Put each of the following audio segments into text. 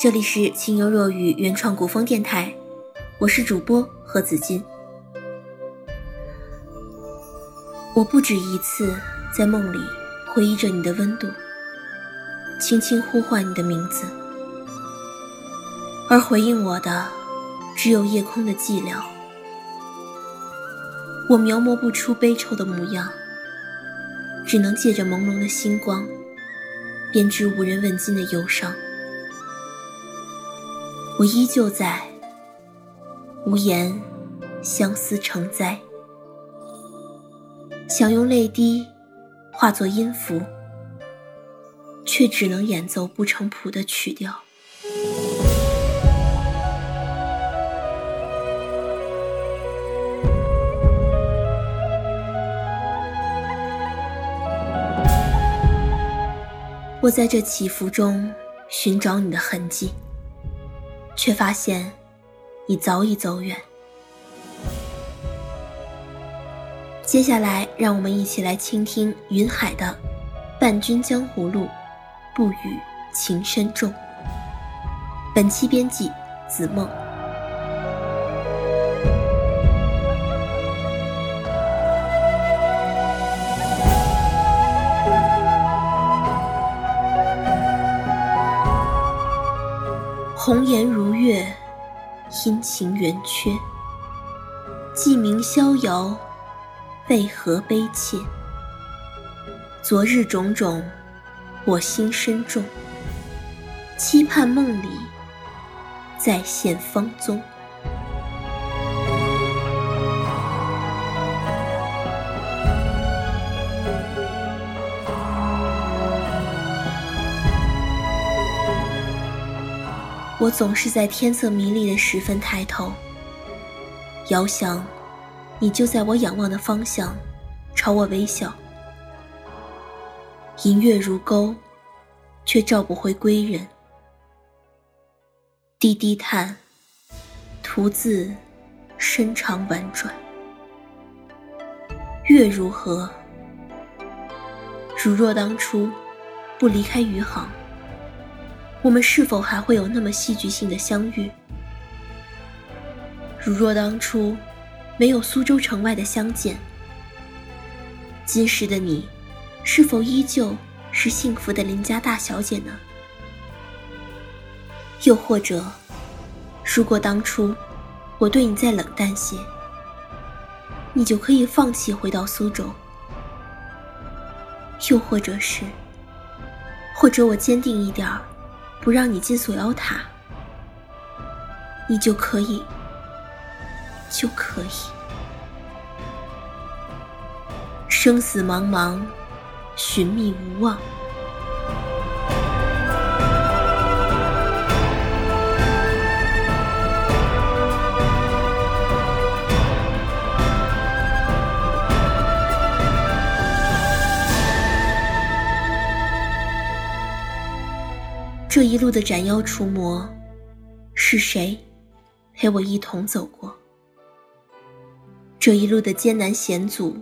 这里是清幽若雨原创古风电台，我是主播何子金。我不止一次在梦里回忆着你的温度，轻轻呼唤你的名字，而回应我的只有夜空的寂寥。我描摹不出悲愁的模样，只能借着朦胧的星光。编织无人问津的忧伤，我依旧在无言相思成灾，想用泪滴化作音符，却只能演奏不成谱的曲调。我在这起伏中寻找你的痕迹，却发现你早已走远。接下来，让我们一起来倾听云海的《伴君江湖路，不语情深重》。本期编辑：子梦。红颜如月，阴晴圆缺。既明逍遥，为何悲切？昨日种种，我心深重。期盼梦里再现芳踪。我总是在天色迷离的时分抬头，遥想你就在我仰望的方向，朝我微笑。银月如钩，却照不回归人。低低叹，徒自深长婉转。月如何？如若当初不离开余杭。我们是否还会有那么戏剧性的相遇？如若当初没有苏州城外的相见，今时的你，是否依旧是幸福的邻家大小姐呢？又或者，如果当初我对你再冷淡些，你就可以放弃回到苏州？又或者是，或者我坚定一点儿？不让你进锁妖塔，你就可以，就可以。生死茫茫，寻觅无望。这一路的斩妖除魔，是谁陪我一同走过？这一路的艰难险阻，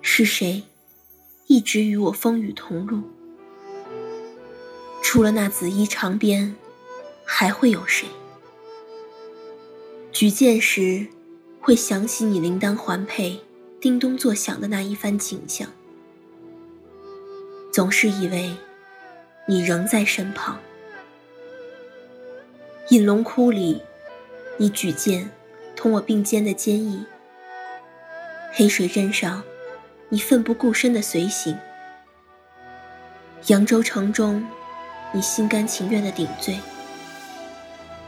是谁一直与我风雨同路？除了那紫衣长鞭，还会有谁？举剑时，会想起你铃铛环佩、叮咚作响的那一番景象，总是以为。你仍在身旁，隐龙窟里，你举剑，同我并肩的坚毅；黑水镇上，你奋不顾身的随行；扬州城中，你心甘情愿的顶罪。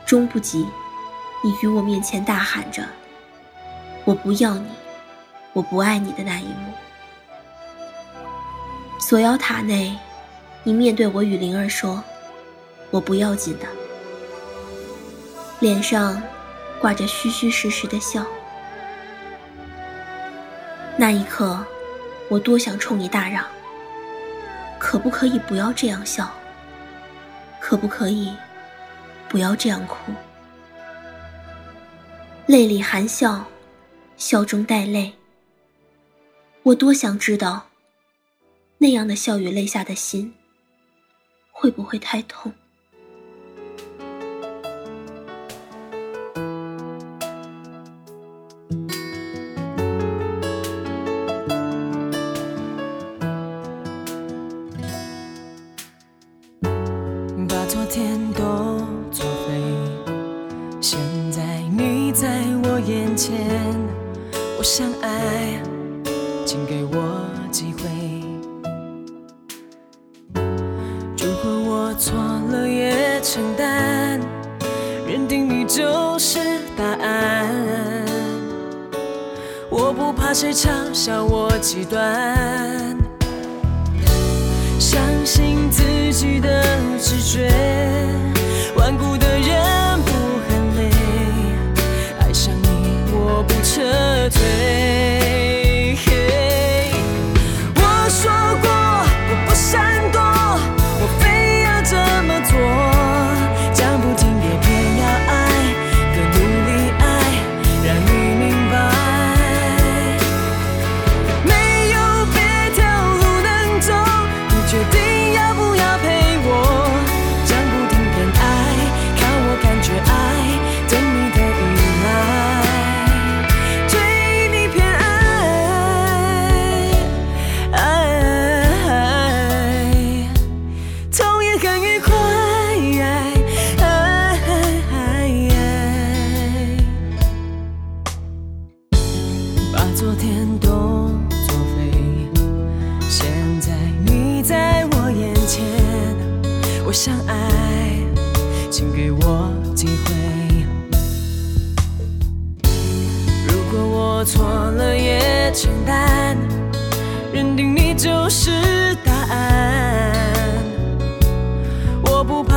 终不及，你于我面前大喊着“我不要你，我不爱你”的那一幕。锁妖塔内。你面对我与灵儿说：“我不要紧的。”脸上挂着虚虚实实的笑。那一刻，我多想冲你大嚷：“可不可以不要这样笑？可不可以不要这样哭？”泪里含笑，笑中带泪。我多想知道，那样的笑与泪下的心。会不会太痛？我错了也承担，认定你就是答案。我不怕谁嘲笑我极端，相信自己的直觉，顽固的人不喊累。爱上你我不。撤退。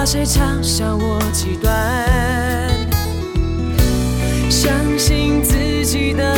谁嘲笑我极端，相信自己的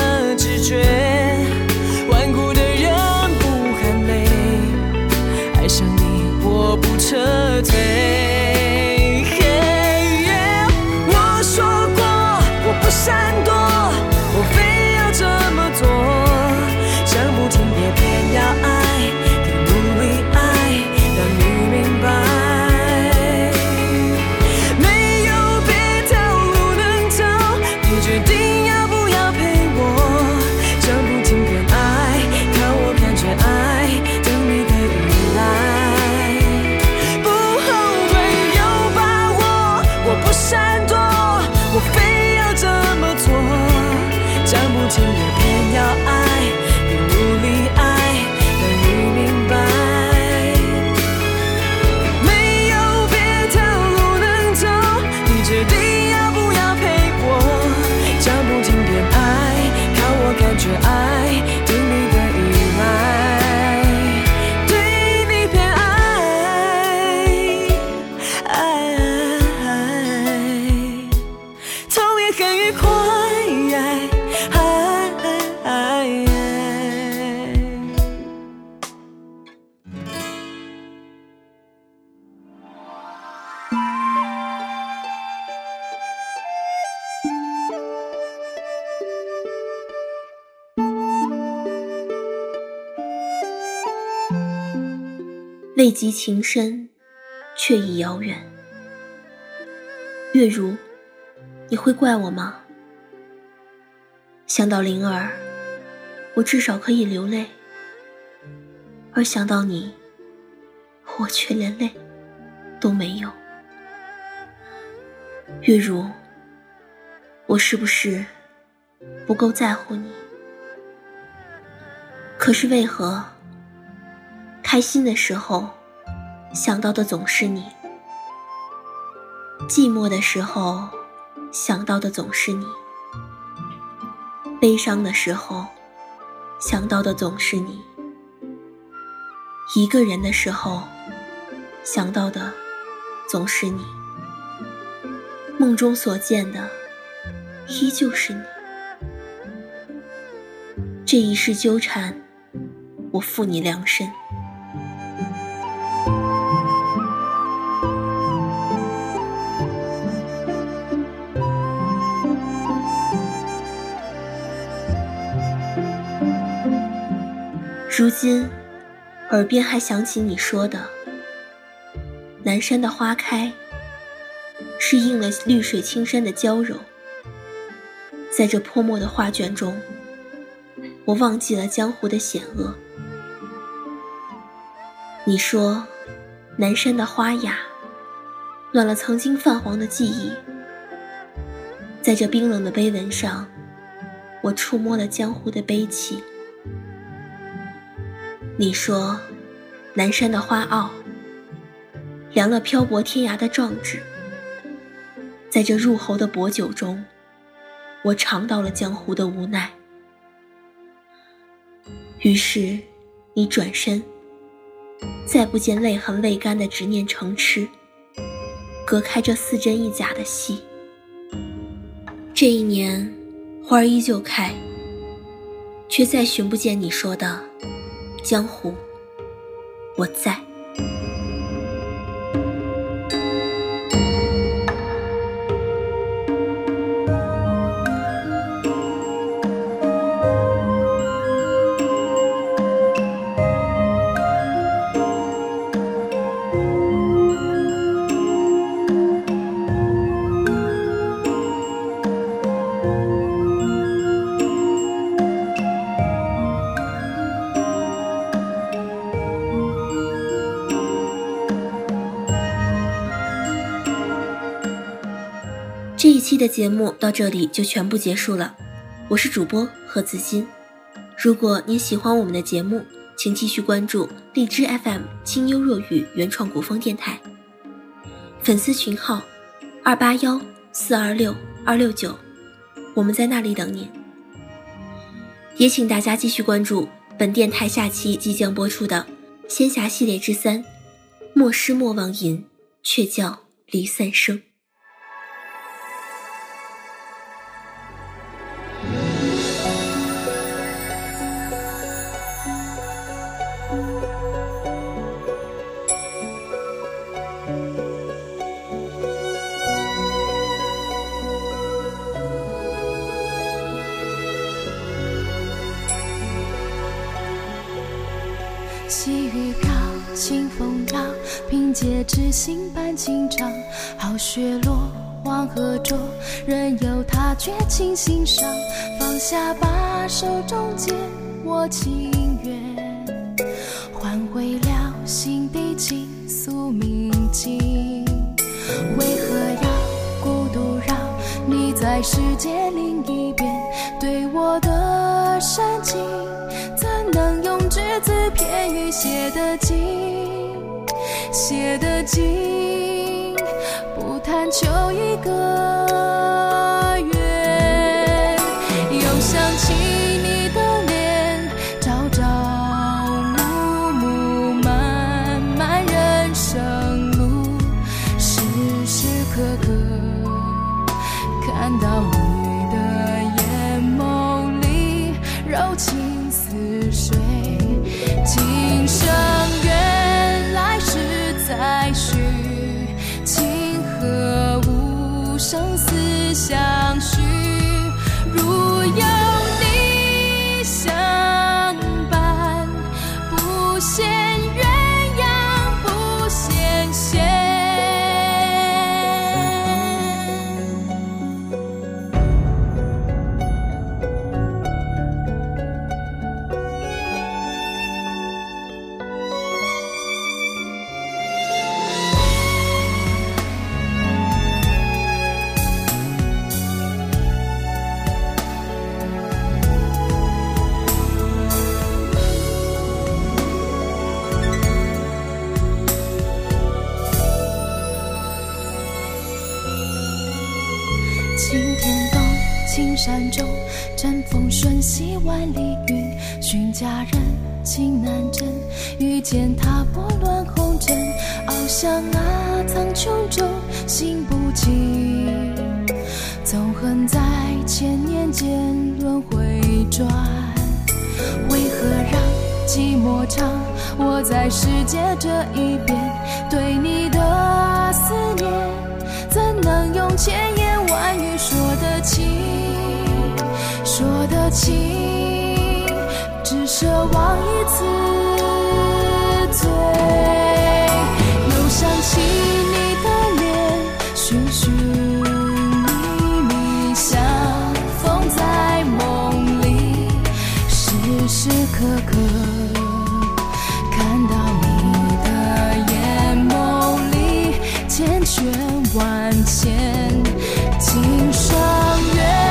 未及情深，却已遥远。月如，你会怪我吗？想到灵儿，我至少可以流泪；而想到你，我却连泪都没有。月如，我是不是不够在乎你？可是为何？开心的时候，想到的总是你；寂寞的时候，想到的总是你；悲伤的时候，想到的总是你；一个人的时候，想到的总是你；梦中所见的，依旧是你。这一世纠缠，我负你量身。如今，耳边还响起你说的：“南山的花开，是应了绿水青山的娇柔。”在这泼墨的画卷中，我忘记了江湖的险恶。你说，南山的花雅，暖了曾经泛黄的记忆。在这冰冷的碑文上，我触摸了江湖的悲戚。你说，南山的花傲，凉了漂泊天涯的壮志。在这入喉的薄酒中，我尝到了江湖的无奈。于是，你转身，再不见泪痕未干的执念成痴，隔开这似真亦假的戏。这一年，花依旧开，却再寻不见你说的江湖。我在。节目到这里就全部结束了，我是主播何子欣。如果您喜欢我们的节目，请继续关注荔枝 FM 清幽若雨原创古风电台，粉丝群号二八幺四二六二六九，我们在那里等您。也请大家继续关注本电台下期即将播出的《仙侠系列之三》，莫失莫忘吟，却教离散声。凭借痴心伴情长。好雪落，黄河浊，任由它绝情心伤。放下吧，手中剑，我情愿，换回了心底情诉铭记。为何要孤独让？你在世界另一边，对我的深情。怎能用只字片语写得尽，写得尽，不贪求一个山中，阵风瞬息万里云。寻佳人，情难真，遇见他拨乱红尘。翱翔啊，苍穹中，心不静。纵横在千年间轮回转，为何让寂寞长？我在世界这一边，对你的爱奢望一次醉。又想起你的脸，寻寻觅觅，相逢在梦里，时时刻刻看到你的眼眸里千圈万千，今生缘。